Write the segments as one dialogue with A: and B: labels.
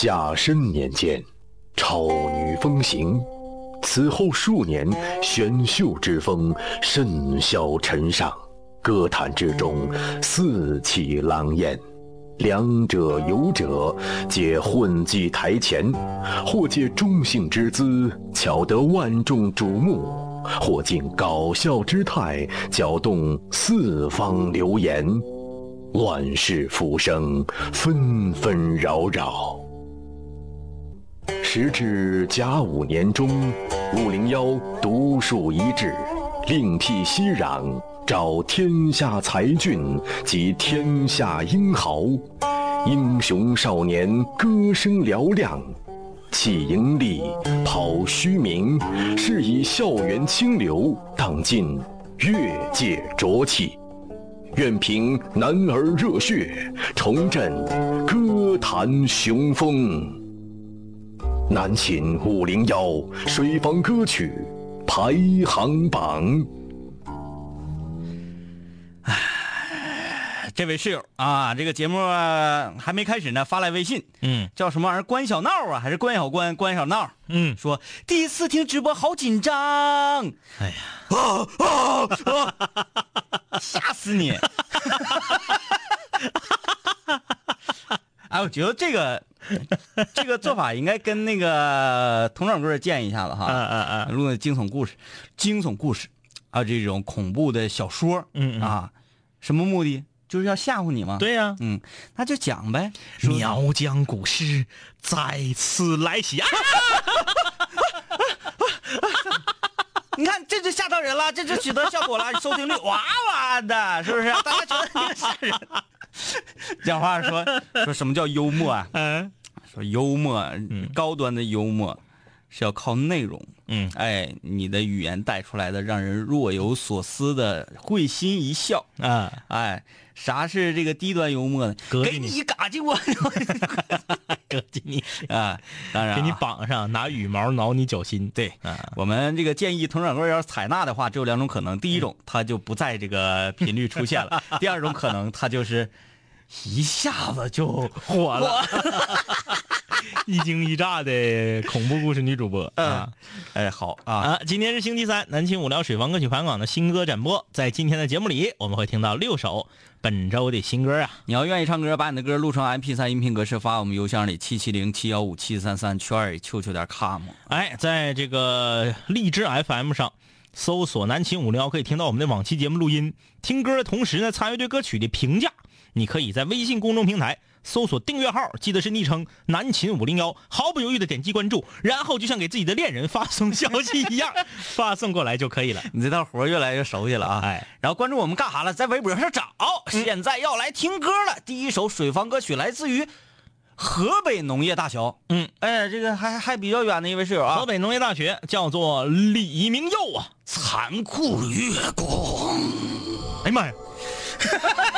A: 甲申年间，超女风行。此后数年，选秀之风甚嚣尘上，歌坛之中四起狼烟。两者有者，皆混迹台前，或借中性之姿，巧得万众瞩目；或尽搞笑之态，搅动四方流言。乱世浮生，纷纷扰扰。时至甲午年中，五零幺独树一帜，另辟蹊壤，招天下才俊及天下英豪，英雄少年歌声嘹亮，弃盈利，抛虚名，是以校园清流荡尽越界浊气。愿凭男儿热血，重振歌坛雄风。南秦五零幺水房歌曲排行榜。
B: 这位室友啊，这个节目、啊还没开始呢，发来微信，
C: 嗯
B: 叫什么玩意儿？关小闹啊，还是关小关？关小闹
C: 嗯，
B: 说第一次听直播好紧张，
C: 哎呀，啊啊啊
B: 吓死你！哎，我觉得这个这个做法应该跟那个佟掌柜建议一下子哈。
C: 嗯嗯嗯
B: 录的惊悚故事，惊悚故事，还有这种恐怖的小说，
C: 嗯嗯
B: 啊，什么目的？就是要吓唬你吗？，
C: 对呀、
B: 嗯，那就讲呗。说
C: 苗疆古诗再次来袭啊！
B: 你看，这就吓到人了，这就取得效果了，收听率哇哇的，是不是？大家觉得这个吓人。讲话说 说什么叫幽默啊？
C: 嗯
B: 说幽默，高端的幽默是要靠内容。
C: 嗯
B: 哎，你的语言带出来的让人若有所思的会心一笑。
C: 啊，
B: 哎，啥是这个低端幽默呢？给你一嘎叽我
C: 哥给你
B: 啊！当然、啊，
C: 给你绑上，拿羽毛挠你脚心。
B: 对，
C: 啊，
B: 我们这个建议佟掌柜要是采纳的话，只有两种可能：第一种，他就不在这个频率出现了；第二种可能，他就是一下子就
C: 火了，一惊一乍的恐怖故事女主播啊
B: 哎，好啊，
C: 啊！今天是星期三，南青五聊水房歌曲排行榜的新歌展播。在今天的节目里，我们会听到六首本周的新歌啊。
B: 你要愿意唱歌，把你的歌录成 MP 3音频格式发我们邮箱里七七零七幺五七三三圈儿秋秋点 com。
C: 哎，在这个荔枝 FM 上搜索“南秦五聊”，可以听到我们的往期节目录音。听歌的同时呢，参与对歌曲的评价。你可以在微信公众平台搜索订阅号，记得是昵称“南秦五零幺”，毫不犹豫的点击关注，然后就像给自己的恋人发送消息一样，发送过来就可以了。
B: 你这套活越来越熟悉了啊！
C: 哎，
B: 然后关注我们干啥了？在微博上找。现在要来听歌了，第一首水房歌曲来自于河北农业大学。
C: 嗯，
B: 哎，这个还还比较远的一位室友啊，
C: 河北农业大学叫做李明佑啊。
B: 残酷月光。
C: 哎呀妈呀！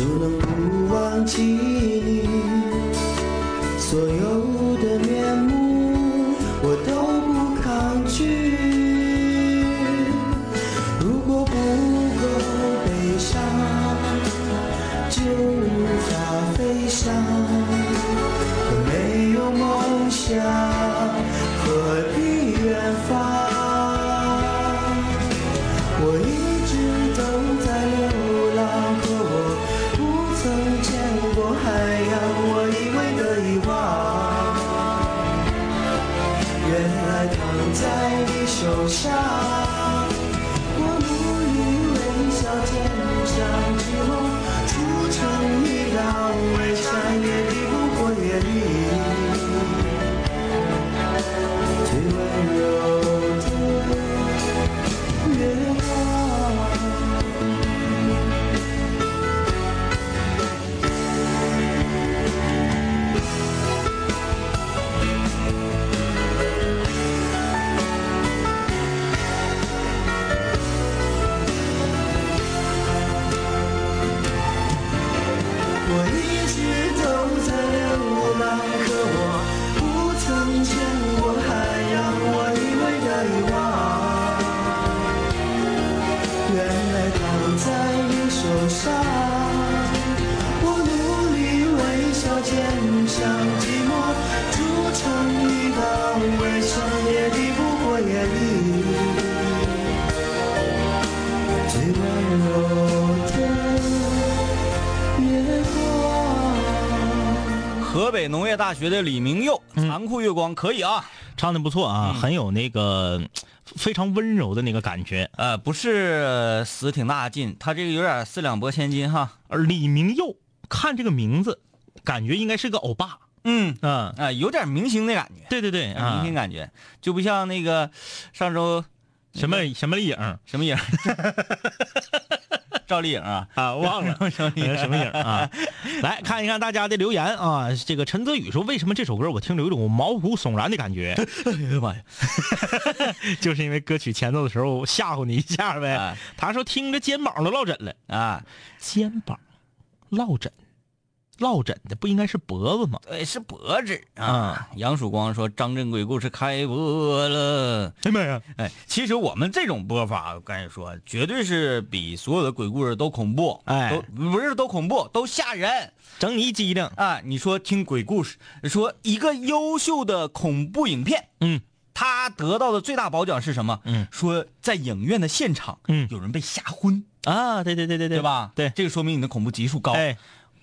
D: 就能不忘记你。所有
B: 河北农业大学的李明佑，《残酷月光》可以啊，
C: 唱的不错啊，很有那个非常温柔的那个感觉。
B: 呃，不是死挺大劲，他这个有点四两拨千斤哈。
C: 而李明佑，看这个名字，感觉应该是个欧巴。
B: 嗯。
C: 嗯，
B: 啊、有点明星的感觉，
C: 对对对啊。
B: 明星，感觉，就不像那个上周
C: 什么什么影
B: 什么影，赵丽颖啊，
C: 啊，忘了
B: 赵丽颖
C: 什么影啊？来看一看大家的留言啊。这个陈泽宇说，为什么这首歌我听着有一种毛骨悚然的感觉？
B: 哎呀妈呀！
C: 就是因为歌曲前奏的时候吓唬你一下呗
B: 哎。
C: 他说听着肩膀都落枕了，
B: 啊，
C: 肩膀落枕，落枕的不应该是脖子吗？
B: 对，是脖子啊。杨曙光说张震鬼故事开播了。
C: 哎妈呀！
B: 哎，其实我们这种播法，我跟你说，绝对是比所有的鬼故事都恐怖，
C: 哎
B: 都不是都恐怖，都吓人
C: 整你一激灵。
B: 啊！你说听鬼故事，说一个优秀的恐怖影片，
C: 嗯，
B: 他得到的最大褒奖是什么？
C: 嗯，
B: 说在影院的现场，
C: 嗯
B: 有人被吓昏，
C: 啊，对对对对对，
B: 对吧？
C: 对，
B: 这个说明你的恐怖级数高。
C: 哎，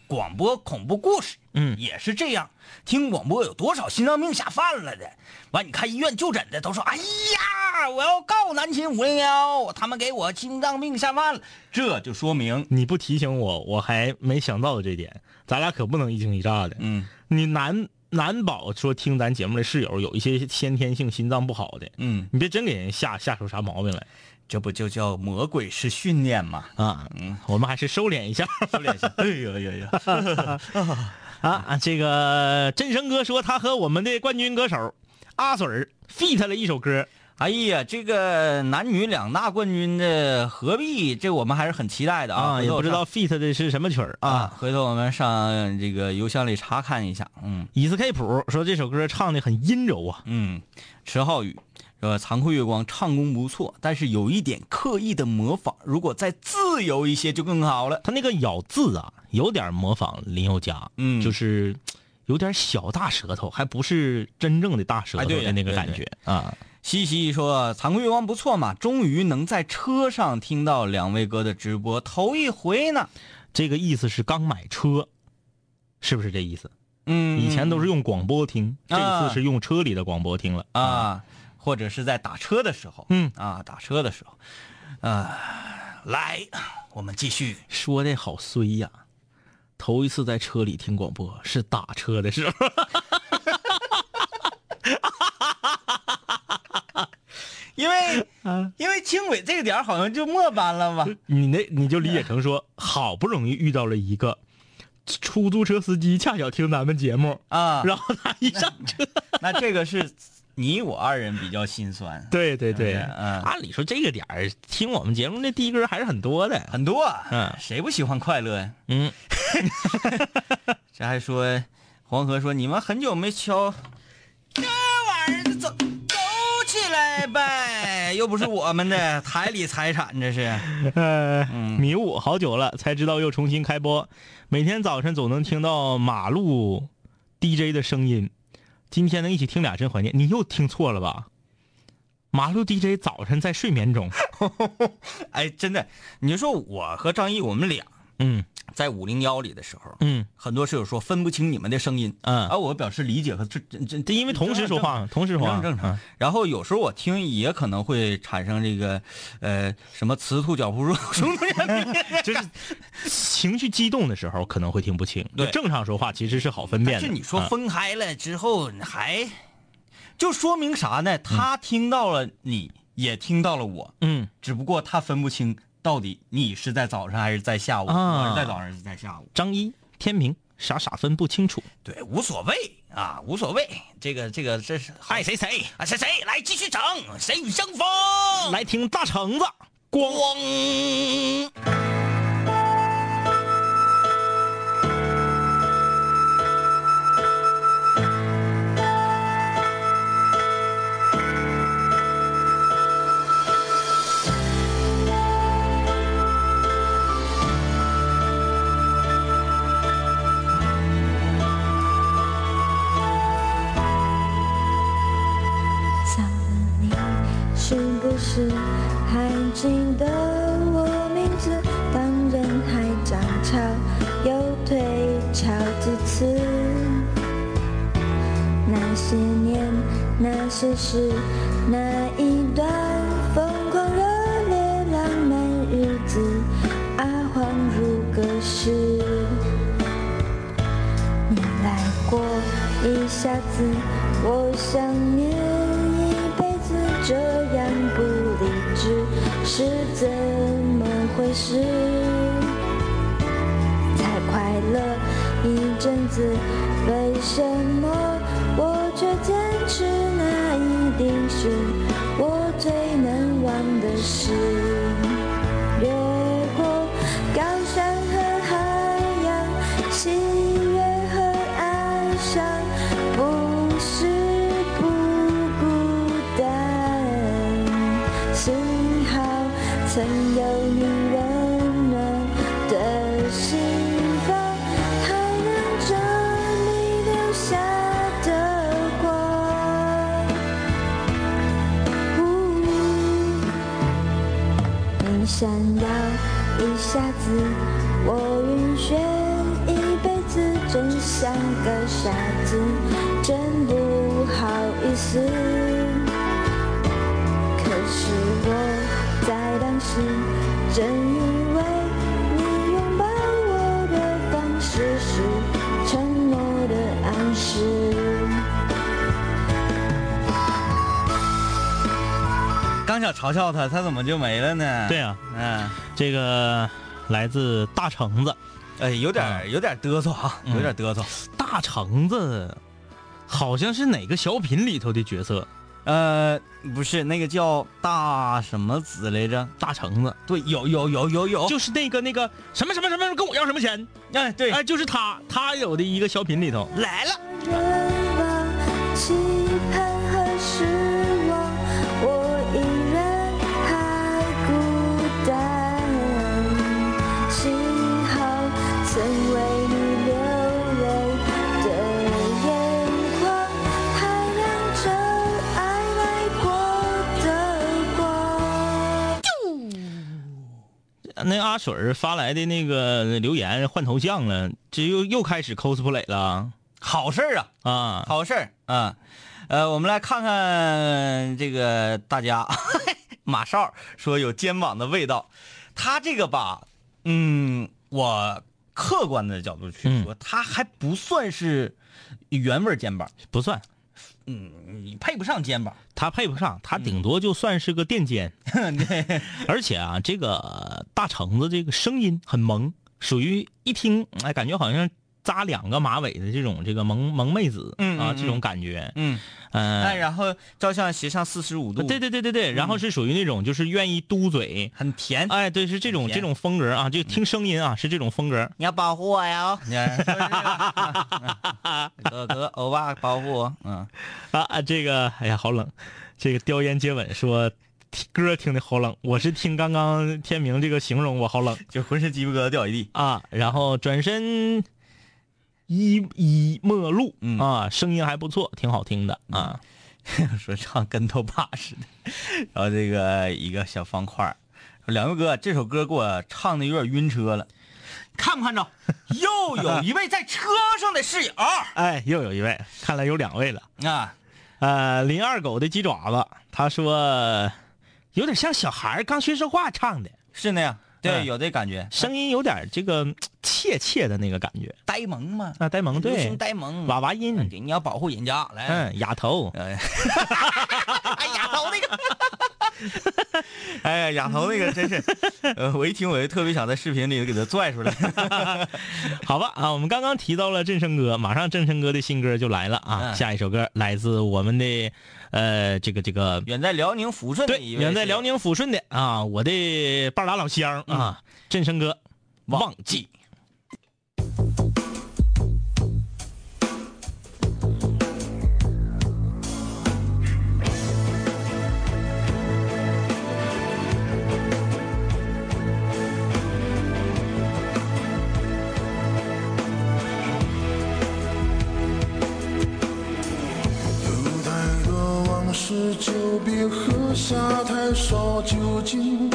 B: 广播恐怖故事，
C: 嗯
B: 也是这样。听广播有多少心脏病下犯了的？完，你看医院就诊的都说：“哎呀，我要告南秦五零幺，他们给我心脏病下犯了。”这就说明，
C: 你不提醒我，我还没想到这点。咱俩可不能一惊一乍的。
B: 嗯
C: 你难难保说听咱节目的室友有一些先天性心脏不好的，
B: 嗯，
C: 你别真给人吓吓出啥毛病来
B: 这不就叫魔鬼式训练吗？
C: 啊！嗯，我们还是收敛一下。
B: 收敛一下。哎呦呦呦！
C: 啊，这个振声哥说他和我们的冠军歌手阿水儿 feat 了一首歌，
B: 哎呀，这个男女两大冠军的合璧，这我们还是很期待的啊！
C: 啊，也不知道 feat 的是什么曲儿
B: 啊，
C: 啊。
B: 回头我们上这个邮箱里查看一下。嗯
C: 以斯 K 谱说这首歌唱的很阴柔啊，
B: 嗯，池浩宇说残酷月光唱功不错，但是有一点刻意的模仿，如果再自由一些就更好了。
C: 他那个咬字啊，有点模仿林宥嘉，
B: 嗯
C: 就是有点小大舌头，还不是真正的大舌头的那个
B: 对
C: 感觉啊。
B: 西西说残酷月光不错嘛，终于能在车上听到两位哥的直播，头一回呢。
C: 这个意思是刚买车，是不是这意思？
B: 嗯
C: 以前都是用广播听，这
B: 啊
C: 次是用车里的广播听了。
B: 啊，或者是在打车的时候，
C: 嗯
B: 啊，打车的时候，啊，来，我们继续。
C: 说的好衰呀！头一次在车里听广播是打车的时候，
B: 因为因为轻轨这个点儿好像就末班了吧？
C: 你那你就理解成说，好不容易遇到了一个出租车司机，恰巧听咱们节目，
B: 啊，
C: 然后他一上车，
B: 那这个是你我二人比较心酸，
C: 对对对，
B: 嗯。
C: 按理说这个点儿听我们节目的的哥还是很多的，
B: 很多，啊
C: 嗯。
B: 谁不喜欢快乐呀？
C: 嗯，
B: 这还说黄河说你们很久没敲这玩意儿，走走起来呗，又不是我们的台里财产，这是。
C: 呃，迷雾好久了才知道又重新开播，每天早晨总能听到马路 DJ 的声音，今天能一起听俩真怀念。你又听错了吧？马路 DJ 早晨在睡眠中，
B: 哎，真的，你就说我和张毅我们俩
C: 嗯
B: 在五零幺里的时候，
C: 嗯。
B: 很多室友说分不清你们的声音，
C: 嗯，
B: 而我表示理解和这这这，
C: 因为同时说话，同时说话
B: 正正常。
C: 嗯。
B: 然后有时候我听也可能会产生这个，呃，什么雌兔脚扑肉熊突人
C: 就是情绪激动的时候可能会听不清，
B: 对。
C: 正常说话其实是好分辨的。
B: 但是你说
C: 嗯。
B: 分开了之后，还就说明啥呢？他听到了你，也听到了我，
C: 嗯，
B: 只不过他分不清到底你是在早上还是在下午，
C: 啊
B: 我是在早上还是在下午。
C: 张一天明傻傻分不清楚。
B: 对，无所谓啊，无所谓。这个这个这是爱谁谁啊，谁谁来继续整，谁与争锋。
C: 来听大橙子光。
E: 是还记得我名字？当人海涨潮又退潮几次？那些年，那些事，那一段疯狂热烈浪漫日子，啊，恍如隔世。你来过一下子，我想念一辈子，这是怎么回事？才快乐一阵子，为什么我却坚持那一定是我最难忘的事？
B: 刚想嘲笑他，他怎么就没了呢？
C: 对，啊，
B: 嗯，
C: 这个来自大橙子，
B: 哎，有点
C: 啊
B: 有点嘚瑟啊，有点嘚瑟。
C: 大橙子好像是哪个小品里头的角色？
B: 呃，不是那个叫大什么子来着？
C: 大橙子
B: 对，有有有有有，
C: 就是那个那个什么什么什么跟我要什么钱？
B: 哎对，
C: 哎，就是他，他有的一个小品里头
B: 来了。
C: 那阿水发来的那个留言换头像了，这又又开始 cosplay 了。
B: 好事啊，
C: 啊！
B: 好事啊，呃，我们来看看这个大家，马少说有肩膀的味道，他这个吧，嗯，我客观的角度去说，他还不算是原味肩膀，
C: 不算，
B: 嗯，你配不上肩膀，
C: 他配不上，他顶多就算是个垫肩。而且啊，这个大橙子这个声音很萌，属于一听哎，感觉好像扎两个马尾的这种这个萌萌妹子啊，这种感觉。
B: 嗯，
C: 嗯、
B: 哎，然后照相斜上四十五度，
C: 对对对对对，然后是属于那种就是愿意嘟嘴，
B: 很甜，
C: 哎，对，是这种这种风格啊，就听声音啊，是这种风格。
B: 你要保护我呀！哥哥欧巴保护我，嗯，
C: 啊啊，这个哎呀，好冷。这个叼烟接吻说，听歌听的好冷。我是听刚刚天明这个形容我好冷
B: 就浑身鸡皮疙瘩掉一地。
C: 啊。然后转身一一陌路、
B: 嗯。
C: 啊，声音还不错，挺好听的啊。
B: 说唱跟头把似的，然后这个一个小方块说两位哥，这首歌给我唱的有点晕车了，看不看着？又有一位在车上的室友。
C: 哎，又有一位，看来有两位了。
B: 啊，
C: 呃，林二狗的鸡爪子，他说有点像小孩刚学说话唱的，
B: 是那样，对，
C: 嗯。
B: 有这感觉，
C: 声音有点这个 怯怯的那个感觉。
B: 呆萌嘛，
C: 啊，呆萌
B: 流
C: 对
B: 行，呆萌，
C: 娃娃音，
B: 你要保护人家来，
C: 嗯，丫头。
B: 哎，哎，哑头那个，哎呀，哑头那个真是，呃，我一听我就特别想在视频里给他拽出来。
C: 好吧啊，我们刚刚提到了振声哥，马上振声哥的新歌就来了啊！
B: 嗯
C: 下一首歌来自我们的呃这个这个
B: 远在辽宁抚顺的
C: 对，
B: 一位，
C: 远在辽，宁抚顺的啊，我的半拉老乡啊，振声哥，忘记。
F: 多往事，就别喝下太少酒精；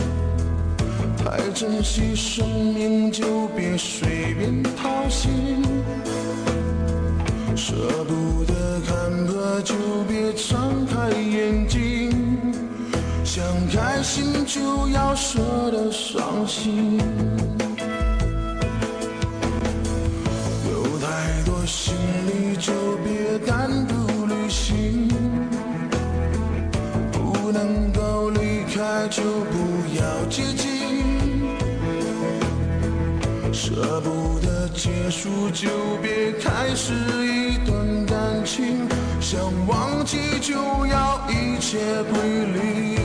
F: 太珍惜生命，就别随便掏心。舍不得看破，就别张开眼睛。想开心，就要舍得伤心。有太多行李，就别单爱，就不要接近。舍不得结束，就别开始一段感情。想忘记，就要一切归零。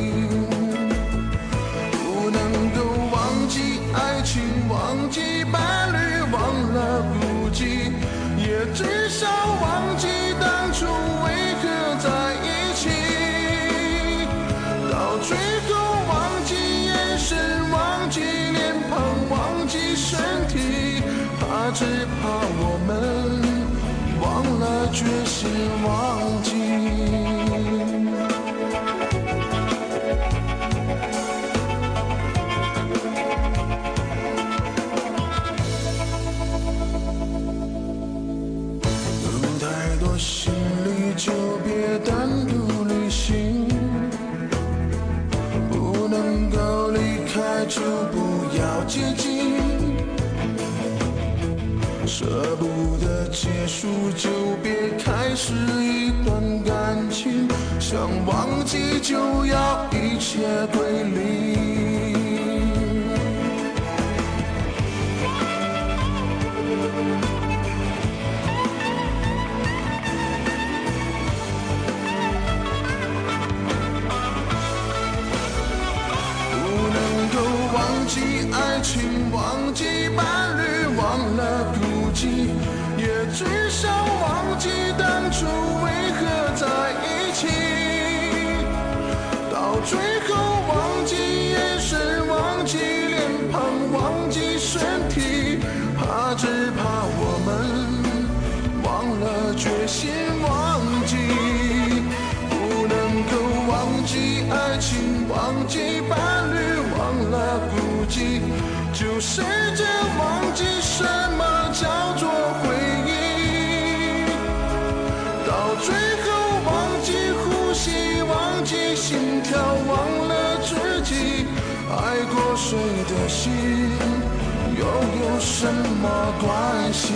F: 身体，怕只怕我们忘了决心忘记。有太多行李就别单独旅行。不能够离开就不。结束，就别开始一段感情。想忘记，就要一切归零。什么关系？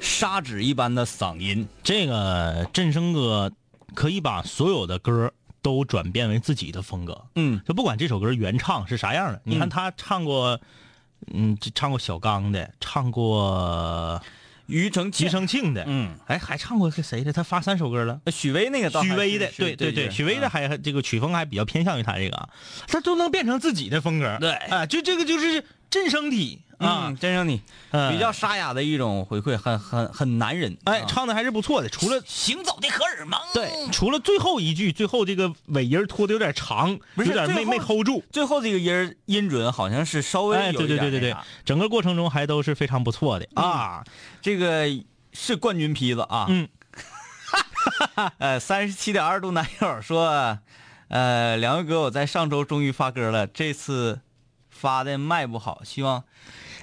B: 砂纸一般的嗓音，
C: 这个振声哥可以把所有的歌都转变为自己的风格。
B: 嗯，
C: 就不管这首歌原唱是啥样的，你看他唱过，嗯，这唱过小刚的，唱过
B: 庾澄庆，
C: 庾澄庆的，
B: 嗯，
C: 哎，还唱过是谁的？他发三首歌了。
B: 许巍那个
C: 许巍的，对对
B: 对，
C: 许巍的还这个曲风还比较偏向于他这个啊，他都能变成自己的风格。
B: 对。
C: 啊，就这个就是振声体啊
B: 啊，，真声体
C: 嗯
B: 比较沙哑的一种回馈，很很很男人。
C: 哎，
B: 啊
C: 唱的还是不错的，除了
B: 行走的荷尔蒙，
C: 对，除了最后一句，最后这个尾音拖的有点长，有点没没 hold 住。
B: 最后这个音音准好像是稍微
C: 哎，
B: 有一
C: 对对对整个过程中还都是非常不错的啊。
B: 这个是冠军坯子啊。
C: 嗯，
B: 呃，三十七点二度男友说，呃，两位哥，我在上周终于发歌了，这次发的卖不好，希望。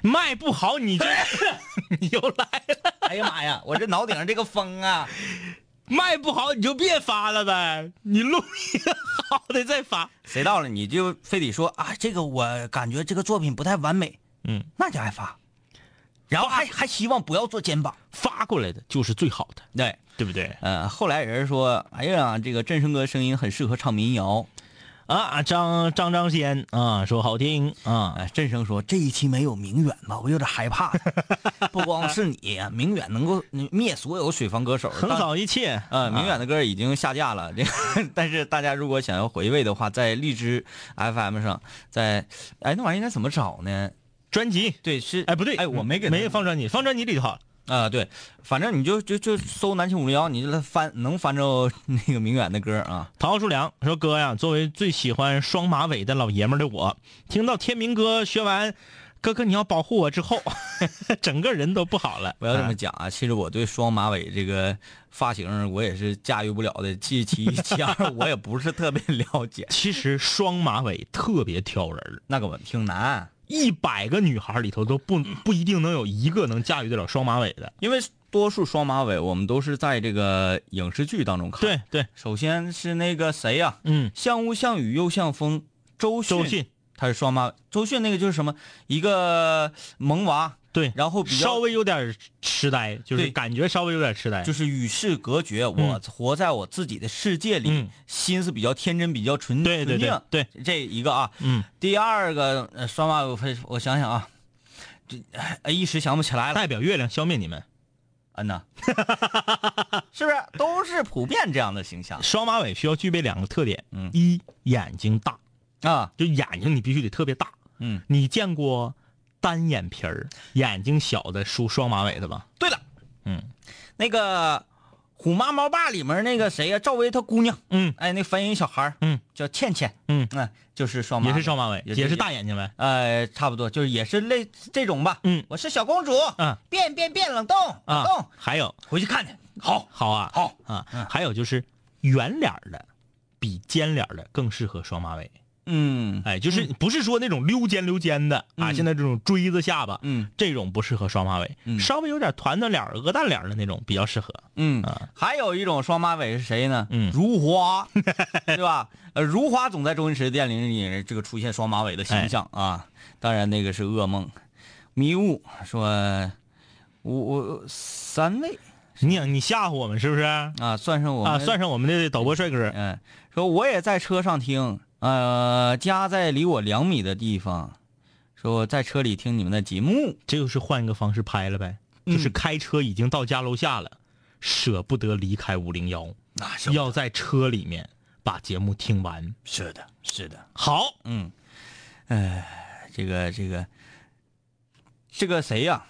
C: 卖不好你就 你又来了，
B: 哎呀妈呀，我这脑顶上这个风啊！
C: 卖不好你就别发了呗，你录一个好的再发。
B: 谁到了你就非得说啊，这个我感觉这个作品不太完美，
C: 嗯，
B: 那就爱发，然后还还希望不要做肩膀。
C: 发过来的就是最好的，
B: 对，
C: 对不对？
B: 呃，后来有人说，哎呀，这个振声哥声音很适合唱民谣。
C: 啊，张张张先啊，说好听啊，
B: 哎，振声说这一期没有明远吧，我有点害怕。不光是你，明远能够灭所有水房歌手，
C: 横扫一切。
B: 呃，明远的歌已经下架了，这个，但是大家如果想要回味的话，在荔枝 FM 上，在，哎，那玩意儿应该怎么找呢？
C: 专辑，
B: 对，是，
C: 哎不对，
B: 哎，我没给他
C: 没放专辑，放专辑里就好了。
B: 啊，对，反正你就就就搜南青五零幺，你就来翻，能翻着 那个明远的歌啊。
C: 陶树良说：“哥呀，作为最喜欢双马尾的老爷们的我，听到天明哥学完‘哥哥你要保护我’之后，整个人都不好了。
B: 不要这么讲啊！其实我对双马尾这个发型，我也是驾驭不了的。其其一其二，我也不是特别 了解。
C: 其实双马尾特别挑人，
B: 那个我挺难，
C: 一百个女孩里头都不不一定能有一个能驾驭得了双马尾的。
B: 因为多数双马尾我们都是在这个影视剧当中看。
C: 对，对，
B: 首先是那个谁呀、
C: 嗯，
B: 像雾像雨又像风，周迅，
C: 周迅
B: 他是双马尾。周迅那个就是什么，一个萌娃，
C: 对，
B: 然后比较
C: 稍微有点痴呆，就是感觉稍微有点痴呆。
B: 就是与世隔绝，我活在我自己的世界里，
C: 嗯
B: 心思比较天真，比较纯
C: 对对对
B: 纯净
C: 对，
B: 这一个啊。
C: 嗯，
B: 第二个呃双马尾，我我想想啊，这哎一时想不起来了。
C: 代表月亮消灭你们。
B: 嗯呐，是不是都是普遍这样的形象
C: 双马尾需要具备两个特点，
B: 嗯
C: 一眼睛大，
B: 啊？
C: 就眼睛你必须得特别大。
B: 嗯，
C: 你见过单眼皮儿、眼睛小的梳双马尾的吧？
B: 对了，
C: 嗯，
B: 那个《虎妈猫爸》里面那个谁呀、赵薇她姑娘，
C: 嗯。
B: 哎，那翻译小孩儿。
C: 嗯。
B: 叫倩倩，
C: 嗯，
B: 嗯，就是双马尾，
C: 也是双马尾，
B: 也是
C: 大眼睛呗。
B: 呃，差不多，就是也是类这种吧。
C: 嗯。
B: 我是小公主，
C: 嗯。
B: 变变变，冷冻冷
C: 啊
B: 冻，，
C: 还有。
B: 回去看去。好，
C: 好啊，
B: 好。
C: 啊，还有就是圆脸儿的比尖脸的更适合双马尾。
B: 嗯
C: 哎，就是不是说那种溜肩溜肩的啊，
B: 嗯
C: 现在这种锥子下巴，
B: 嗯
C: 这种不适合双马尾，
B: 嗯
C: 稍微有点团团脸、鹅蛋脸的那种比较适合。
B: 嗯
C: 啊，
B: 还有一种双马尾是谁呢？
C: 嗯
B: 如花，对吧？呃，如花总在周星驰电影里这个出现双马尾的形象
C: 哎
B: 啊，当然那个是噩梦。迷雾说，我我三位
C: 你你吓唬我们是不是？啊，
B: 啊，算上我啊
C: 算上我们的导播帅哥，
B: 嗯，说我也在车上听，呃，家在离我两米的地方，说在车里听你们的节目，
C: 这就是换一个方式拍了呗，
B: 嗯
C: 就是开车已经到家楼下了，舍不得离开五零幺，要在车里面把节目听完。
B: 是的，是的，
C: 好，
B: 嗯，哎，这个这个这个谁呀、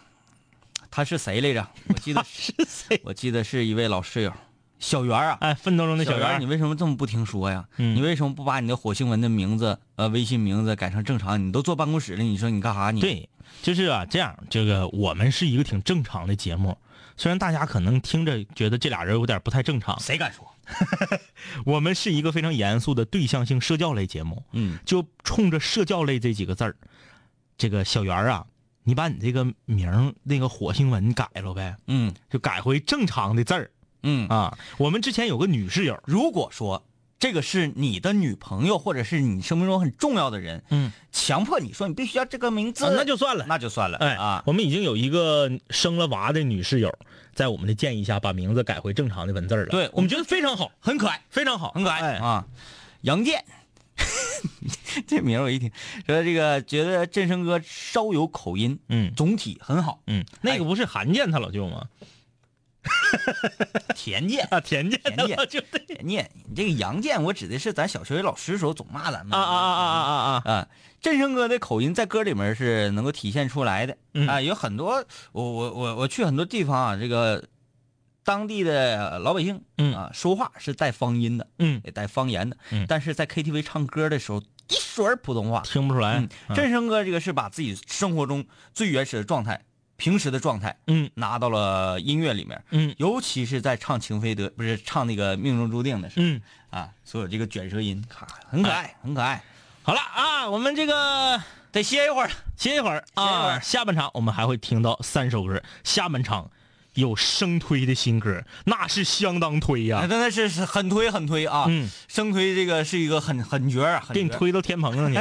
B: 他是谁来着？我记得
C: 是谁？
B: 我记得是一位老室友，小圆儿啊。
C: 哎，奋斗中的
B: 小圆，你，为什么这么不听说呀？
C: 嗯
B: 你为什么不把你的火星文的名字、呃微信名字改成正常？你都坐办公室了，你说你干啥？你
C: 对，就是啊，这样，这个我们是一个挺正常的节目，虽然大家可能听着觉得这俩人有点不太正常，
B: 谁敢说？
C: 我们是一个非常严肃的对象性社交类节目，
B: 嗯，
C: 就冲着社交类这几个字儿，这个小圆儿啊，你把你这个名那个火星文改了呗，
B: 嗯
C: 就改回正常的字儿
B: 嗯
C: 啊。我们之前有个女室友，
B: 如果说这个是你的女朋友，或者是你生命中很重要的人，
C: 嗯，
B: 强迫你说你必须要这个名字，
C: 啊那就算了
B: 那就算了，
C: 哎
B: 啊，
C: 我们已经有一个生了娃的女室友，在我们的建议下把名字改回正常的文字了。
B: 对
C: 我们觉得非常好，
B: 很可爱，
C: 非常好，
B: 很可爱、
C: 哎
B: 啊。杨健，这名我一听，说这个觉得振声哥稍有口音，
C: 嗯
B: 总体很好。
C: 嗯，那个不是韩建他老舅吗？
B: 田健，
C: 啊，田健他
B: 田健
C: 老舅对。
B: 田健，你这个杨健，我指的是咱小学老师时候总骂咱们
C: 啊啊啊啊啊啊。啊！
B: 啊，振声哥的口音在歌里面是能够体现出来的、
C: 嗯。
B: 啊，有很多我我我我去很多地方啊，这个当地的老百姓，
C: 嗯。
B: 啊，说话是带方音的，
C: 嗯，
B: 也带方言的，
C: 嗯。
B: 但是在 KTV 唱歌的时候一水儿普通话，
C: 听不出来
B: 嗯。，振声哥这个是把自己生活中最原始的状态、平时的状态
C: 嗯。
B: 拿到了音乐里面，
C: 嗯。
B: 尤其是在唱《情非得》不是唱那个《命中注定》的时候、
C: 嗯，
B: 啊，所有这个卷舌音，咔，很可爱，很可爱。
C: 好了啊，我们这个
B: 得歇一会儿，
C: 歇一会儿
B: 歇一会
C: 啊，
B: 儿。
C: 下半场我们还会听到三首歌，下半场有生推的新歌，那是相当推呀、
B: 真的是是很推很推啊！
C: 嗯，
B: 生推这个是一个很很绝
C: 给你推到天棚上去。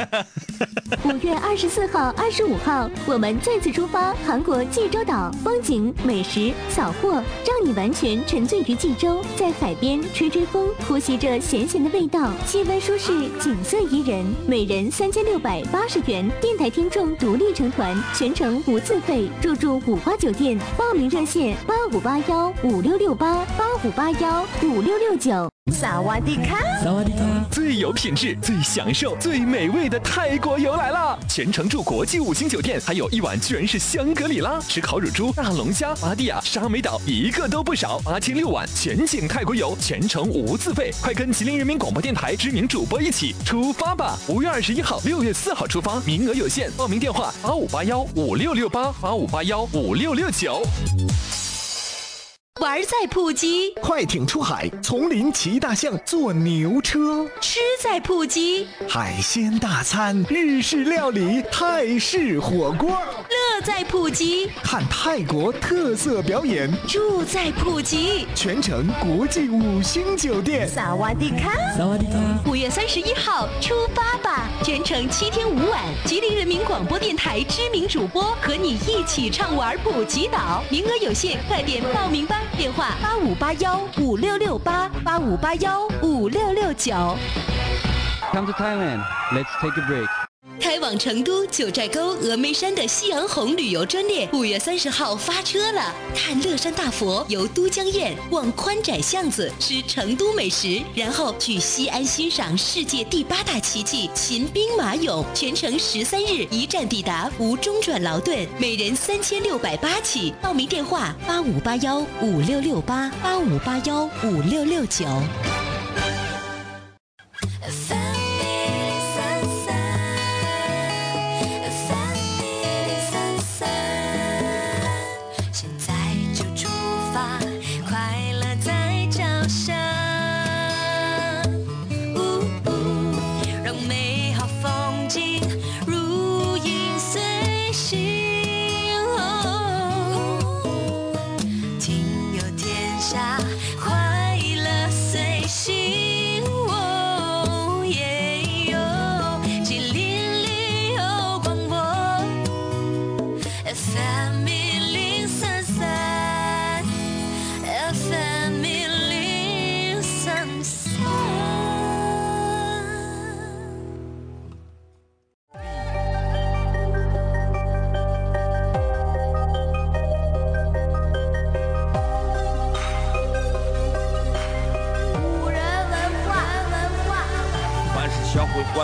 G: 五月二十四号、二十五号，我们再次出发韩国济州岛，风景、美食、扫货，让你完全沉醉于济州，在海边吹吹风，呼吸着咸咸的味道，气温舒适，景色宜人，每人三千六百八十元，电台听众独立成团，全程无自费，入住五花酒店，报名热线八五八幺五六六八八五八幺五六六九。萨瓦迪卡。
A: 萨瓦迪卡最有品质、最享受、最美味的泰国游来啦！全程住国际五星酒店，还有一晚居然是香格里拉，吃烤乳猪、大龙虾、巴蒂亚、沙美岛，一个都不少。八天六晚全景泰国游，全程无自费，快跟吉林人民广播电台知名主播一起出发吧！五月二十一号、六月四号出发，名额有限，报名电话八五八幺五六六八八五八幺五六六九。
H: 玩在普吉，
I: 快艇出海，丛林骑大象，坐牛车，
H: 吃在普吉，
I: 海鲜大餐，日式料理，泰式火锅，
H: 乐在普吉，
I: 看泰国特色表演，
H: 住在普吉，
I: 全程国际五星酒店。
G: 萨瓦迪卡。
H: 五月三十一号出发吧！全程七天五晚，吉林人民广播电台知名主播和你一起畅玩普吉岛，名额有限，快点报名吧！电话八五八幺五六六八八五八幺五六六九。
J: Come to Thailand. Let's take a break.
H: 开往成都九寨沟峨眉山的夕阳红旅游专列，五月三十号发车了。看乐山大佛，游都江堰，逛宽窄巷子，吃成都美食，然后去西安欣赏世界第八大奇迹秦兵马俑。全程十三日，一站抵达，无中转劳顿，每人三千六百八起。报名电话：八五八幺五六六八八五八幺五六六九。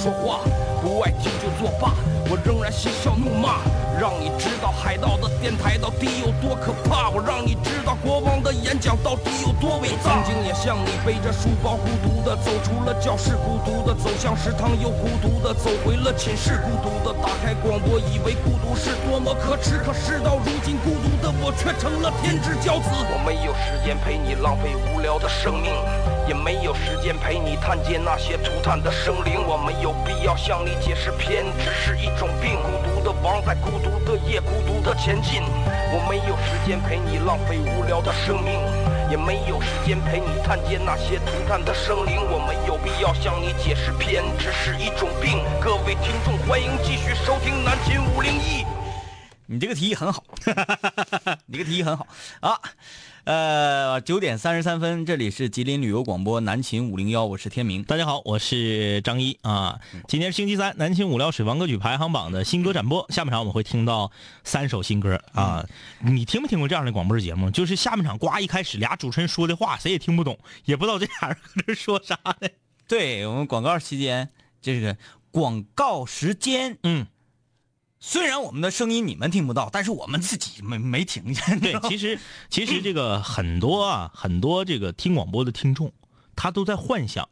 K: 说话，不爱听就作罢。我仍然嬉笑怒骂，让你知道海盗的电台到底有多可怕。我让你知道国王的演讲到底有多伟大。曾经也像你背着书包孤独的走出了教室，孤独的走向食堂，又孤独的走回了寝室，孤独的打开广播，以为孤独是多么可耻。可事到如今，孤独的我却成了天之骄子。我没有时间陪你浪费无聊的生命。也没有时间陪你探见那些涂炭的生灵，我没有必要向你解释偏执是一种病。孤独的王在孤独的夜孤独的前进，我没有时间陪你浪费无聊的生命，也没有时间陪你探见那些涂炭的生灵，我没有必要向你解释偏执是一种病。各位听众，欢迎继续收听南秦五零一。
B: 你这个提议很好，你这个提议很好啊。呃，九点三十三分，这里是吉林旅游广播南秦五零幺，我是天明。
C: 大家好，我是张一啊。今天是星期三，南秦五聊水房歌曲排行榜的新歌展播。下半场我们会听到三首新歌啊。你听没听过这样的广播节目？就是下半场呱一开始，俩主持人说的话谁也听不懂，也不知道这俩人搁这说啥呢。
B: 对我们广告期间，这个广告时间，
C: 嗯。
B: 虽然我们的声音你们听不到，但是我们自己没没听见。
C: 对，其实其实这个很多啊，很多这个听广播的听众，他都在幻想，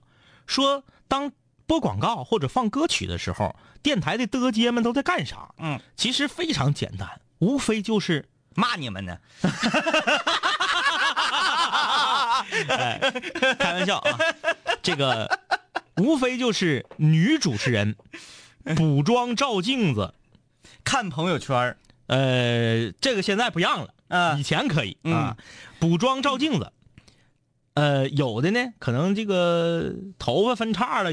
C: 说当播广告或者放歌曲的时候，电台的的姐们都在干啥？
B: 嗯，
C: 其实非常简单，无非就是
B: 骂你们呢。
C: 哎，开玩笑啊，这个无非就是女主持人补妆照镜子。
B: 看朋友圈
C: 呃，这个现在不让了
B: 啊，
C: 以前可以
B: 啊，
C: 补妆照镜子，呃，有的呢，可能这个头发分叉了，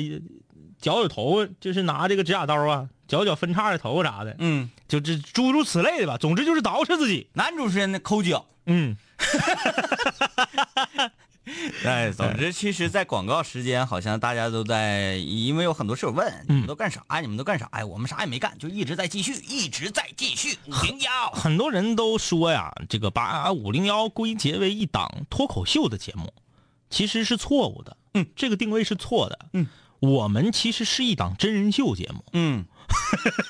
C: 绞绞头发，就是拿这个指甲刀啊，绞绞分叉的头发啥的，
B: 嗯，
C: 就这诸如此类的吧，总之就是捯饬自己。
B: 男主持人呢，抠脚，
C: 嗯。
B: 哎，总之，其实，在广告时间，好像大家都在，因为有很多室友问你们都干啥？你们都干啥呀？我们啥也没干，就一直在继续，一直在继续。五零幺，
C: 很多人都说呀，这个把五零幺归结为一档脱口秀的节目，其实是错误的。
B: 嗯，
C: 这个定位是错的。
B: 嗯，
C: 我们其实是一档真人秀节目。
B: 嗯，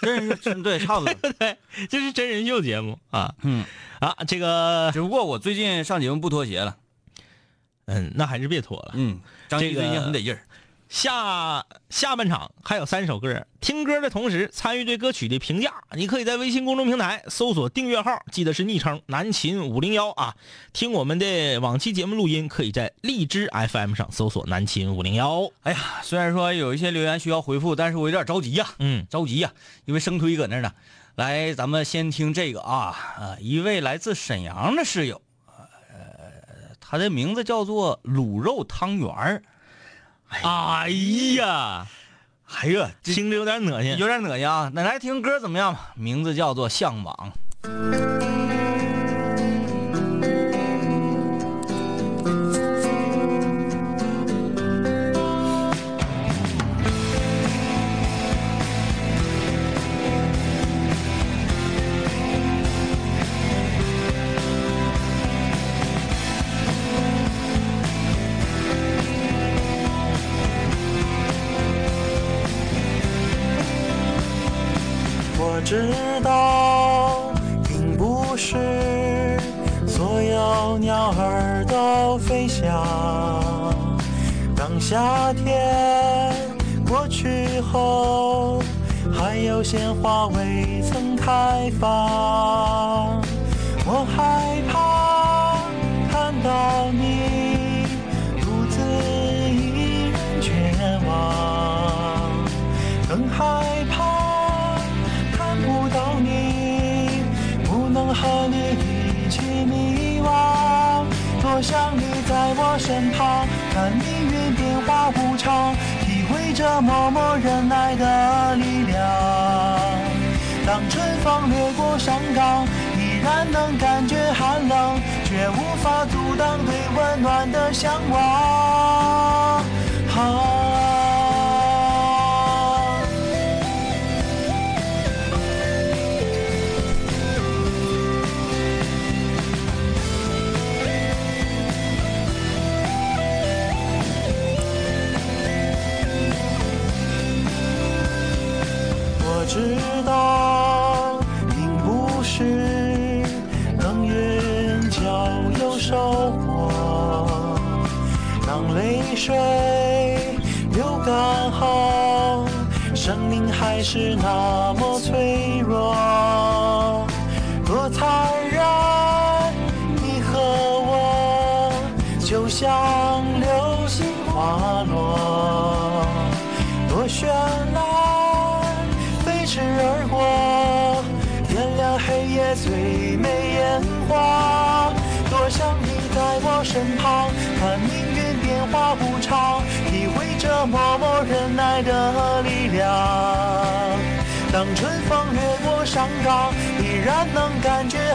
B: 真人秀对，差不多，
C: 对，这是真人秀节目啊。
B: 嗯，
C: 啊，这个，
B: 只不过我最近上节目不脱鞋了。
C: 嗯，那还是别拖了。
B: 嗯，张毅最近很得劲儿。
C: 下下半场还有三首歌，听歌的同时参与对歌曲的评价，你可以在微信公众平台搜索订阅号，记得是昵称南秦五零幺啊。听我们的往期节目录音，可以在荔枝 FM 上搜索南秦五零幺。
B: 哎呀，虽然说有一些留言需要回复，但是我有点着急呀。
C: 嗯，
B: 着急呀，因为生推搁那呢。来，咱们先听这个啊啊，一位来自沈阳的室友。他的名字叫做卤肉汤圆儿。
C: 哎呀，
B: 哎呀，
C: 听着有点恶心，
B: 有点恶心啊！那来听歌怎么样？名字叫做《向往》。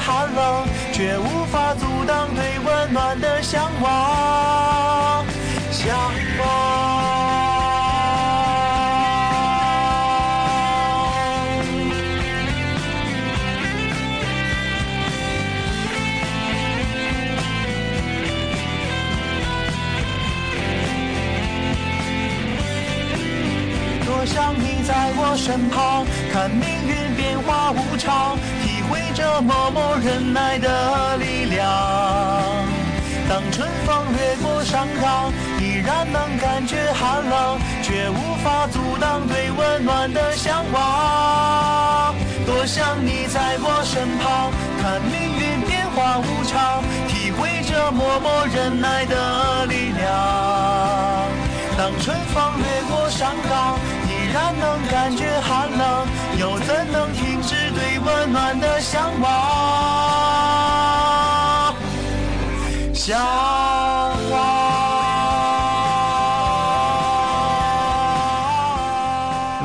D: 寒冷，却无法阻挡对温暖的向往。向往。多想你在我身旁，看命，默默忍耐的力量。当春风掠过山岗，依然能感觉寒冷，却无法阻挡对温暖的向往。多想你在我身旁，看命运变化无常，体会着默默忍耐的力量。当春风掠过山岗，依然能感觉寒冷，又怎能停止对温暖的向往？向往。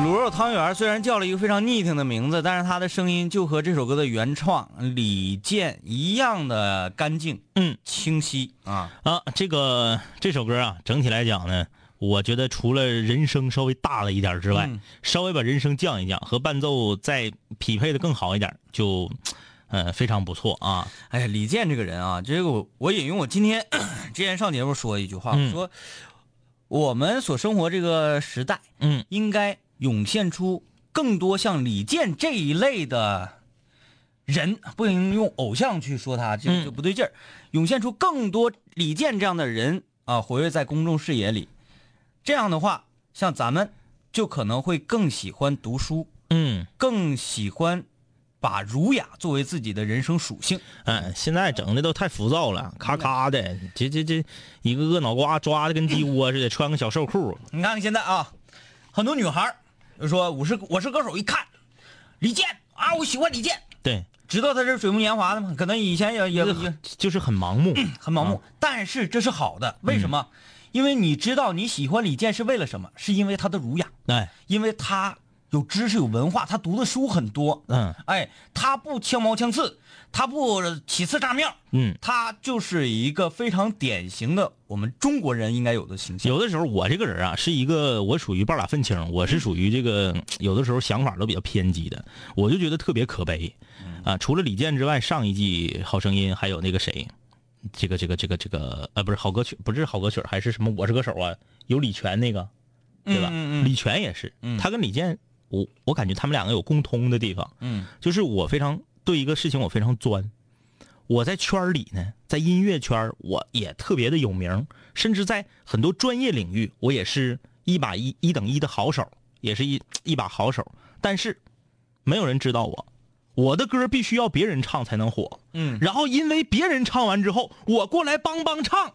B: 卤肉汤圆虽然叫了一个非常逆挺的名字，但是他的声音就和这首歌的原创李健一样的干净，
C: 嗯，
B: 清晰啊。
C: 啊，这个这首歌啊，整体来讲呢，我觉得除了人声稍微大了一点之外，
B: 嗯
C: 稍微把人声降一降，和伴奏再匹配的更好一点，就，呃，非常不错啊。
B: 哎呀，李健这个人啊，这个我我引用我今天 之前上节目说一句话，
C: 嗯
B: 我说我们所生活这个时代，
C: 嗯，
B: 应该涌现出更多像李健这一类的人，不能用偶像去说他，这个就不对劲儿。涌现出更多李健这样的人啊，活跃在公众视野里。这样的话，像咱们就可能会更喜欢读书，
C: 嗯，
B: 更喜欢把儒雅作为自己的人生属性。
C: 嗯，现在整的都太浮躁了，咔咔的，这这这一个个脑瓜抓的跟鸡窝似的，穿个小瘦裤。
B: 你看看现在啊，很多女孩就说我是我是歌手，一看李健啊，我喜欢李健，
C: 对，
B: 知道他是水木年华的吗？可能以前也也也
C: 就是很盲目，
B: 很盲目，但是这是好的，为什么？因为你知道你喜欢李健是为了什么？是因为他的儒雅，
C: 哎，
B: 因为他有知识有文化，他读的书很多，
C: 嗯，
B: 哎，他不枪毛枪刺，他不起刺炸庙，
C: 嗯，
B: 他就是一个非常典型的我们中国人应该有的形象。
C: 有的时候我这个人啊，是一个我属于半拉愤青，我是属于这个有的时候想法都比较偏激的，我就觉得特别可悲。啊。除了李健之外，上一季《好声音》还有那个谁，这个这个这个这个呃，不是好歌曲，不是好歌曲，还是什么《我是歌手》啊？有李泉那个，对吧？
B: 嗯嗯嗯
C: 李泉也是，他跟李健，我我感觉他们两个有共通的地方，
B: 嗯，
C: 就是我非常对一个事情我非常钻。我在圈儿里呢，在音乐圈儿我也特别的有名，甚至在很多专业领域，我也是一把一一等一的好手，也是一一把好手。但是，没有人知道我，我的歌必须要别人唱才能火。
B: 嗯，
C: 然后因为别人唱完之后，我过来帮帮唱，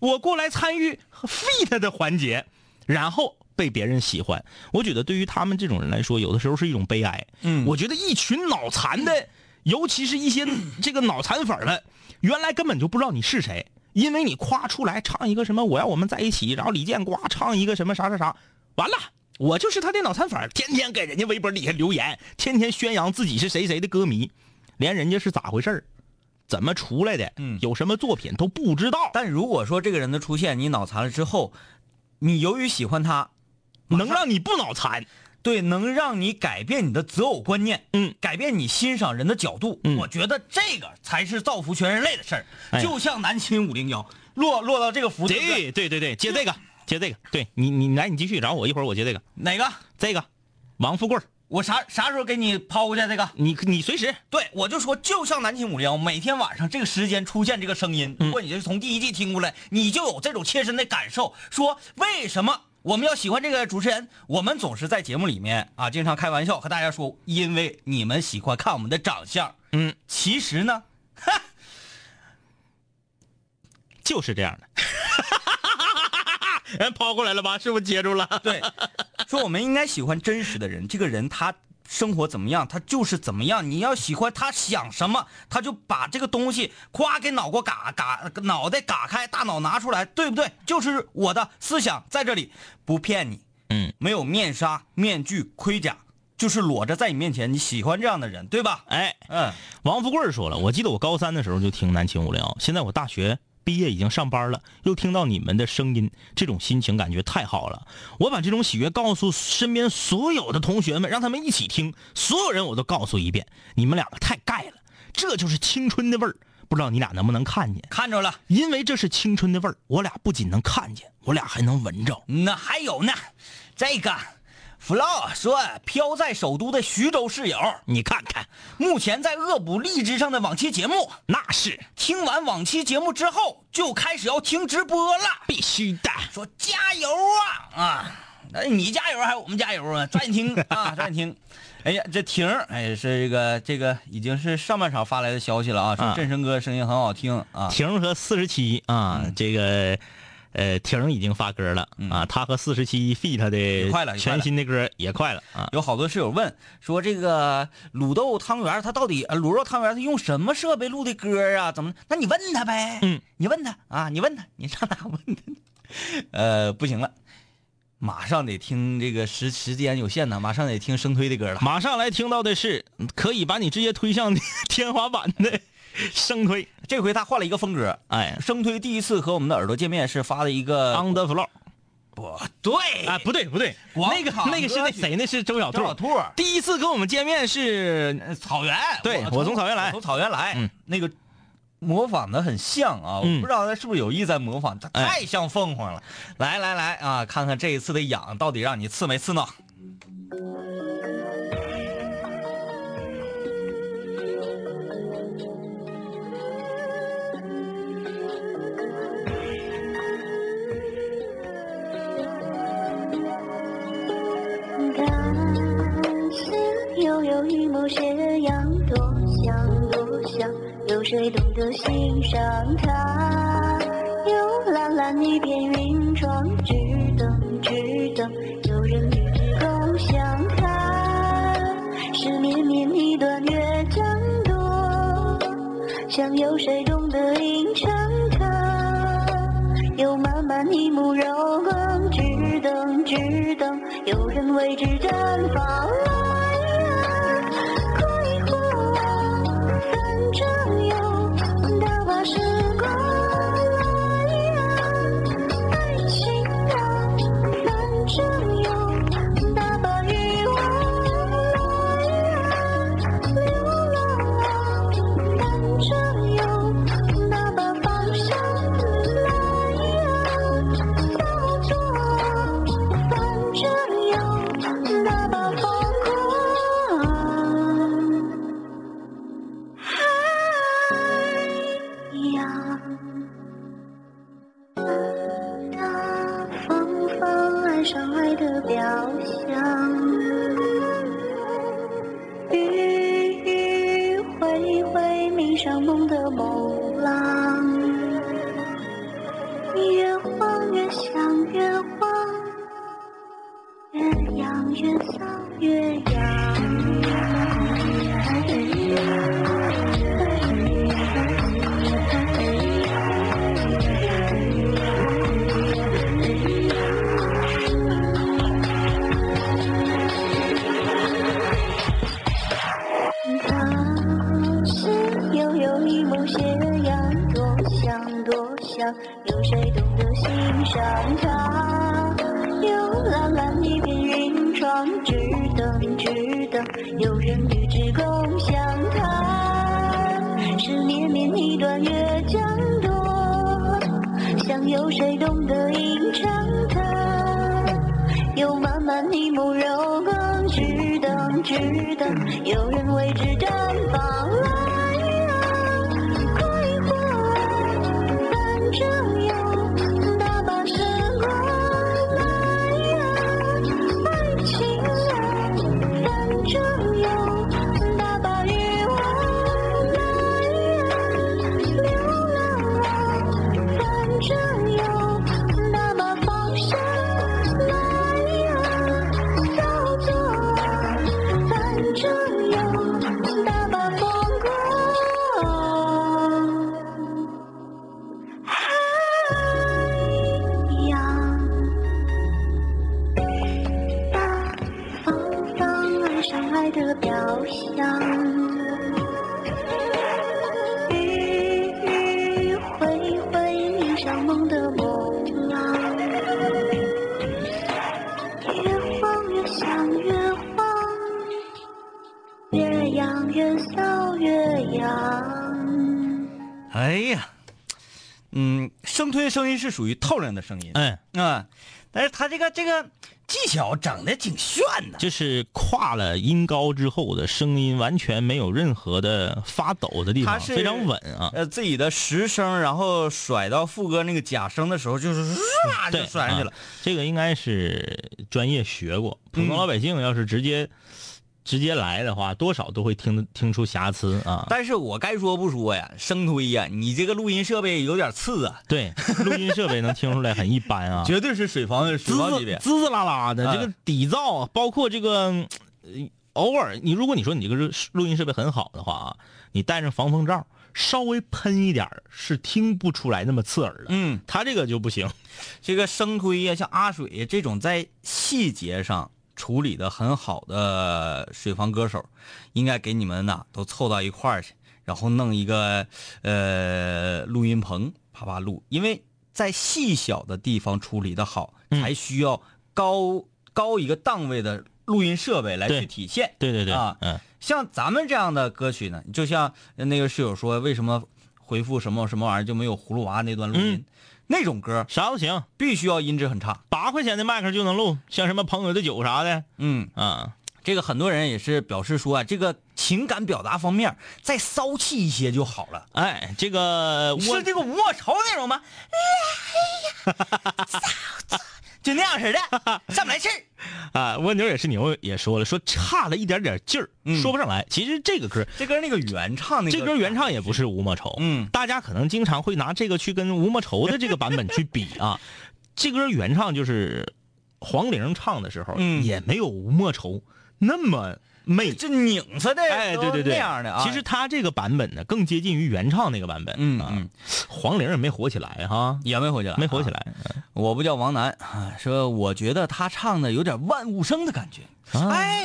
C: 我过来参与 feat 的环节，然后被别人喜欢。我觉得对于他们这种人来说，有的时候是一种悲哀。
B: 嗯
C: 我觉得一群脑残的，尤其是一些这个脑残粉儿们，原来根本就不知道你是谁，因为你夸出来唱一个什么“我要我们在一起”，然后李健呱唱一个什么啥啥啥，完了，我就是他的脑残粉儿，天天给人家微博底下留言，天天宣扬自己是谁谁的歌迷，连人家是咋回事儿怎么出来的，
B: 嗯
C: 有什么作品都不知道，
B: 但如果说这个人的出现你脑残了之后，你由于喜欢他，
C: 能让你不脑残。
B: 对，能让你改变你的择偶观念，
C: 嗯，
B: 改变你欣赏人的角度，
C: 嗯
B: 我觉得这个才是造福全人类的事儿。
C: 哎
B: 就像南秦五零幺落落到这个福，对不对？
C: 对对对对，接这个，接这个，对你你来你继续，然后我一会儿我接这个，
B: 哪个？
C: 这个，王富贵，
B: 我啥啥时候给你抛过去这个？
C: 你你随时，
B: 对，我就说，就像南秦五零幺，每天晚上这个时间出现这个声音，
C: 嗯
B: 如果你是从第一季听过来，你就有这种切身的感受，说为什么我们要喜欢这个主持人？我们总是在节目里面啊，经常开玩笑和大家说，因为你们喜欢看我们的长相。
C: 嗯，
B: 其实呢，哈
C: 就是这样的。人抛过来了吧？是不是接住了？
B: 对，说我们应该喜欢真实的人，这个人他生活怎么样，他就是怎么样。你要喜欢他想什么，他就把这个东西夸给脑瓜嘎嘎脑袋嘎开，大脑拿出来，对不对？就是我的思想在这里，不骗你，
C: 嗯，
B: 没有面纱、面具、盔甲，就是裸着在你面前。你喜欢这样的人，对吧？
C: 哎，
B: 嗯，
C: 王富贵说了，我记得我高三的时候就听南秦五零幺，现在我大学毕业已经上班了，又听到你们的声音，这种心情感觉太好了。我把这种喜悦告诉身边所有的同学们，让他们一起听，所有人我都告诉一遍，你们两个太盖了，这就是青春的味儿。不知道你俩能不能看见？
B: 看着了，
C: 因为这是青春的味儿，我俩不仅能看见，我俩还能闻着。
B: 那还有呢，这个。Flo 说：“飘在首都的徐州室友，
C: 你看看，
B: 目前在恶补荔枝上的往期节目，
C: 那是
B: 听完往期节目之后，就开始要听直播了，
C: 必须的。
B: 说加油啊啊！那你加油还是我们加油啊？抓紧听啊，抓紧听！哎呀，这婷，哎，是这个这个已经是上半场发来的消息了啊，说
C: 啊
B: 振声哥声音很好听啊。
C: 婷和四十七啊，这个呃，婷已经发歌了啊，他和四十七 feat 的
B: 快了
C: 全新的歌也快了啊。
B: 有好多室友问说，这个卤豆汤圆他到底呃卤肉汤圆他用什么设备录的歌啊？怎么？那你问他呗，
C: 嗯，
B: 你问他啊，你问他，你上哪问他？呃，不行了，马上得听这个时时间有限呢，马上得听生推的歌了。
C: 马上来听到的是可以把你直接推向天花板的生推，
B: 这回他换了一个风格，
C: 哎
B: 生推第一次和我们的耳朵见面是发的一个
C: ，On the floor。
B: 不对
C: 啊，不对不对，那个
B: 场
C: 那个是那谁？那是周小兔。
B: 周小兔
C: 第一次跟我们见面是
B: 呃草原，
C: 对我从草原来
B: 从草原来，
C: 嗯
B: 那个模仿的很像啊，
C: 嗯
B: 我不知道他是不是有意在模仿，他
C: 哎
B: 太像凤凰了。来来来啊，看看这一次的痒到底让你刺没刺挠。
L: 悠一抹斜阳，多香多香，有谁懂得欣赏它？有蓝蓝一片云窗，只等只等有人与之共享它。是绵绵一段越江多，想有谁懂得映衬它？有漫漫一幕柔光，只等只等有人为之绽放。的表象，迂迂回回迷上梦的梦浪，越晃越想越晃，越痒越搔越痒。
B: 哎呀，嗯，声推声音是属于透亮的声音，
C: 嗯
B: 啊，但是他这个这个技巧整的挺炫的，
C: 就是跨了音高之后的声音完全没有任何的发抖的地方，
B: 他是
C: 非常稳啊。
B: 呃，自己的实声，然后甩到副歌那个假声的时候，就是唰就
C: 对，
B: 甩上去了
C: 啊。这个应该是专业学过，普通老百姓要是直接、直接来的话，多少都会听听出瑕疵啊。
B: 但是我该说不说呀，生推呀，你这个录音设备有点次啊，
C: 对，录音设备能听出来很一般啊，
B: 绝对是水房水
C: 滋滋
B: 房级别。
C: 滋滋啦啦的，
B: 啊
C: 这个底噪，包括这个，呃偶尔你如果你说你这个录音设备很好的话啊，你戴上防风罩，稍微喷一点是听不出来那么刺耳的。
B: 嗯，
C: 他这个就不行。
B: 这个生推呀，像阿水这种在细节上处理的很好的水房歌手，应该给你们呐都凑到一块儿去，然后弄一个呃录音棚，啪啪录，因为在细小的地方处理的好，
C: 嗯
B: 才需要高高一个档位的录音设备来去体现。
C: 对对对，
B: 啊
C: 嗯，
B: 像咱们这样的歌曲呢，就像那个室友说，为什么回复什么什么玩意儿就没有葫芦娃那段录音？那种歌
C: 啥都行，
B: 必须要音质很差。
C: 八块钱的麦克就能录，像什么朋友的酒啥的，
B: 嗯
C: 啊，
B: 这个很多人也是表示说啊，这个情感表达方面再骚气一些就好了。
C: 哎，这个我
B: 是这个吴莫愁那种吗？哎呀，就那样式的，上不来气儿。
C: 啊，蜗牛也是牛也说了，说差了一点点劲儿，说不上来。其实这个歌，
B: 这歌那个原唱那个，
C: 这歌原唱也不是吴莫愁，
B: 嗯，
C: 大家可能经常会拿这个去跟吴莫愁的这个版本去比啊。这歌原唱就是黄龄唱的时候，
B: 嗯
C: 也没有吴莫愁那么媚，
B: 这拧巴的，
C: 哎，对对对，
B: 那样的啊。
C: 其实他这个版本呢，更接近于原唱那个版本，啊
B: 嗯嗯，
C: 黄龄也没火起来哈，
B: 也没火起来，
C: 没火起来。
B: 我不叫王楠，啊说我觉得他唱的有点万物生的感觉。
C: 啊
B: 哎，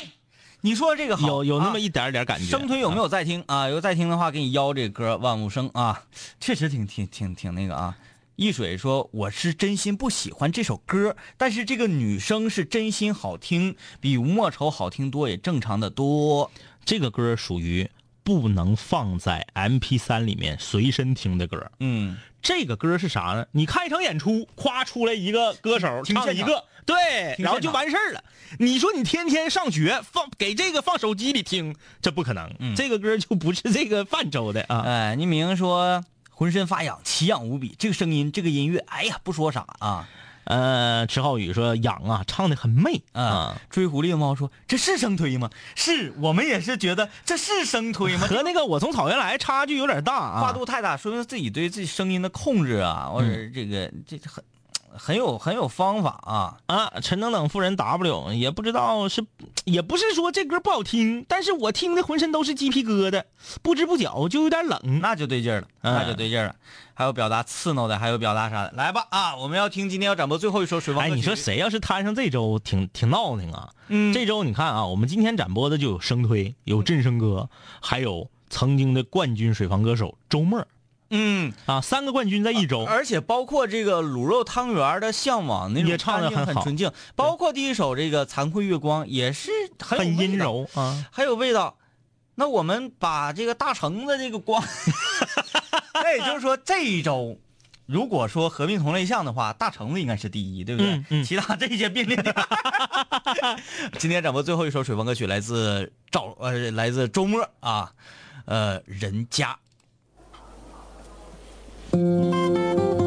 B: 你说这个好，
C: 有有那么
B: 啊
C: 一点点感觉。
B: 生推有没有在听啊？有在听的话，给你邀这歌《万物生》啊，确实挺挺挺挺那个啊。一水说：“我是真心不喜欢这首歌，但是这个女生是真心好听，比吴莫愁好听多，也正常的多。
C: 这个歌属于不能放在 M P 三里面随身听的歌。
B: 嗯，
C: 这个歌是啥呢？你看一场演出，夸出来一个歌手唱一个，对，然后就完事儿了。你说你天天上学放给这个放手机里听，这不可能。这个歌就不是这个范畴的啊。
B: 哎，倪明说浑身发痒，奇痒无比。这个声音，这个音乐，哎呀，不说啥啊。
C: 呃，池浩宇说痒啊，唱的很媚
B: 啊。追狐狸的猫说这是声推吗？是我们也是觉得这是声推吗？
C: 和那个我从草原来差距有点大啊，
B: 跨度太大，说明自己对自己声音的控制啊，或者这个这很很有很有方法啊
C: 啊！陈等等夫人 W 也不知道是，也不是说这歌不好听，但是我听的浑身都是鸡皮疙瘩，不知不觉就有点冷，
B: 那就对劲儿了，
C: 嗯
B: 那就对劲儿了。还有表达刺挠的，还有表达啥的，来吧啊！我们要听今天要展播最后一首水王。
C: 哎，你说谁要是摊上这周挺挺闹挺啊？
B: 嗯，
C: 这周你看啊，我们今天展播的就有声推，有振声哥，还有曾经的冠军水房歌手周末
B: 嗯
C: 啊，三个冠军在一周，
B: 而且包括这个卤肉汤圆的向往那种
C: 也唱得
B: 干净
C: 很好
B: 纯净，包括第一首这个残酷月光也是很
C: 很阴柔啊。
B: 很有味道。那我们把这个大橙子这个光，那也就是说这一周，如果说合并同类项的话，大橙子应该是第一，对不对？
C: 嗯嗯
B: 其他这些并列。今天展播最后一首水风歌曲来自赵呃来自周末啊，呃人家。
M: Música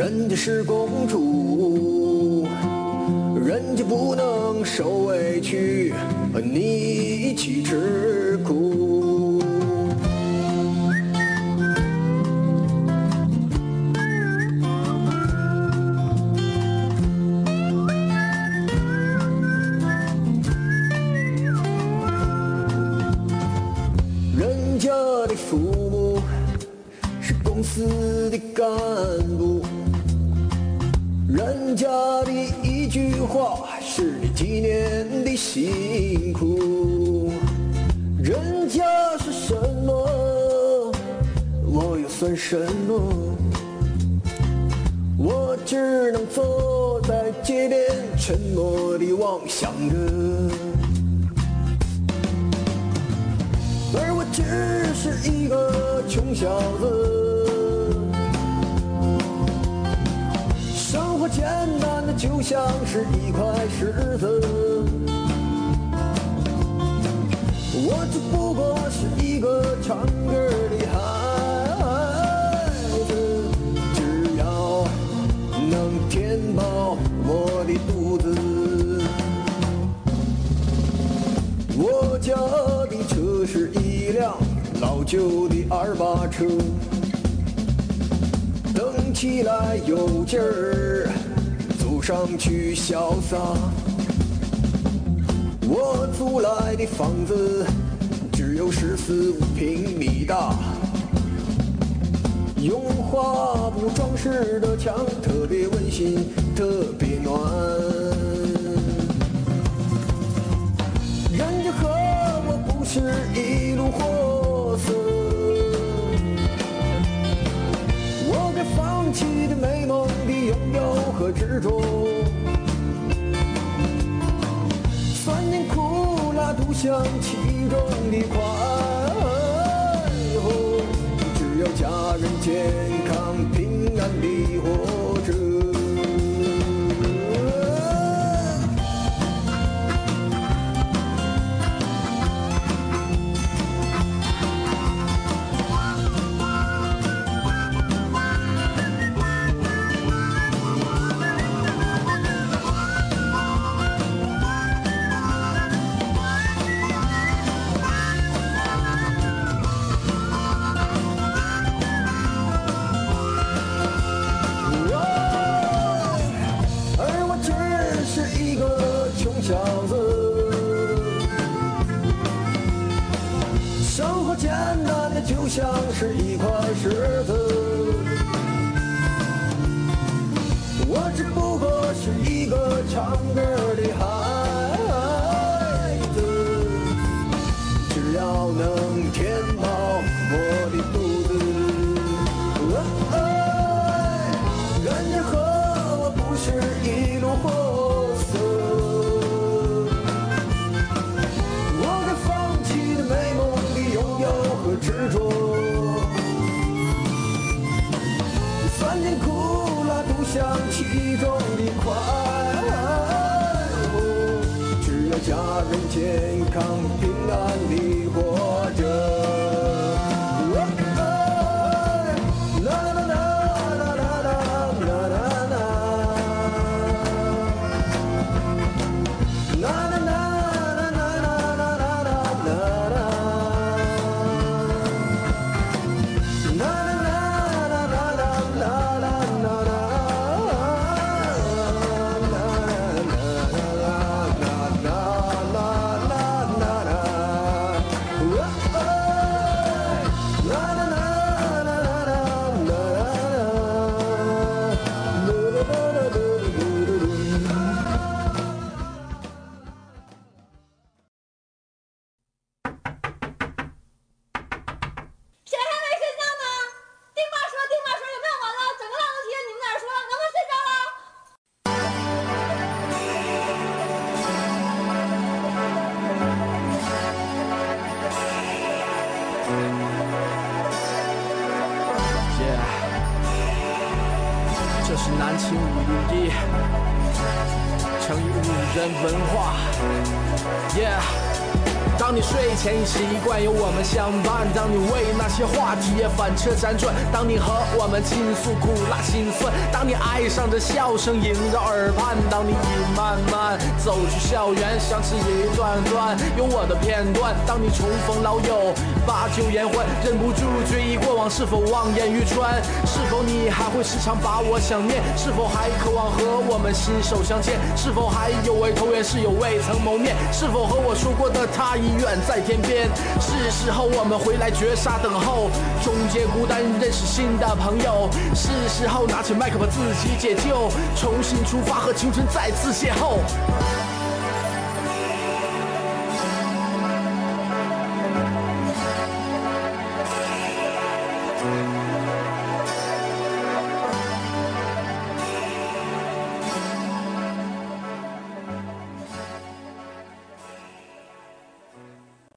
M: 人家是公主，人家不能受委屈，和你一起吃苦。人家的父母是公司的干部，人家的一句话是你几年的辛苦，人家是什么，我又算什么？我只能坐在街边，沉默地妄想着。而我只是一个穷小子，简单的就像是一块石子，我只不过是一个唱歌的孩子，只要能填饱我的肚子。我家的车是一辆老旧的二八车，蹬起来有劲儿，走上去潇洒。我租来的房子只有十四五平米大，用花布装饰的墙特别温馨，特别暖。人家和我不是一路货色，我该放弃的美梦的拥有和执着，酸甜苦辣独享其中的快活，只要家人健康。
F: 你为那些话题也反车辗转，当你和我们倾诉苦辣心酸，当你爱上这笑声萦绕耳畔，当你已慢慢走出校园，想起一段段有我的片段，当你重逢老友把酒言欢，忍不住追忆过往，是否望眼欲穿？是你还会时常把我想念？是否还渴望和我们心手相牵？是否还有位投缘室友未曾谋面？是否和我说过的他已远在天边？是时候我们回来绝杀等候，终结孤单，认识新的朋友。是时候拿起麦克把自己解救，重新出发和青春再次邂逅。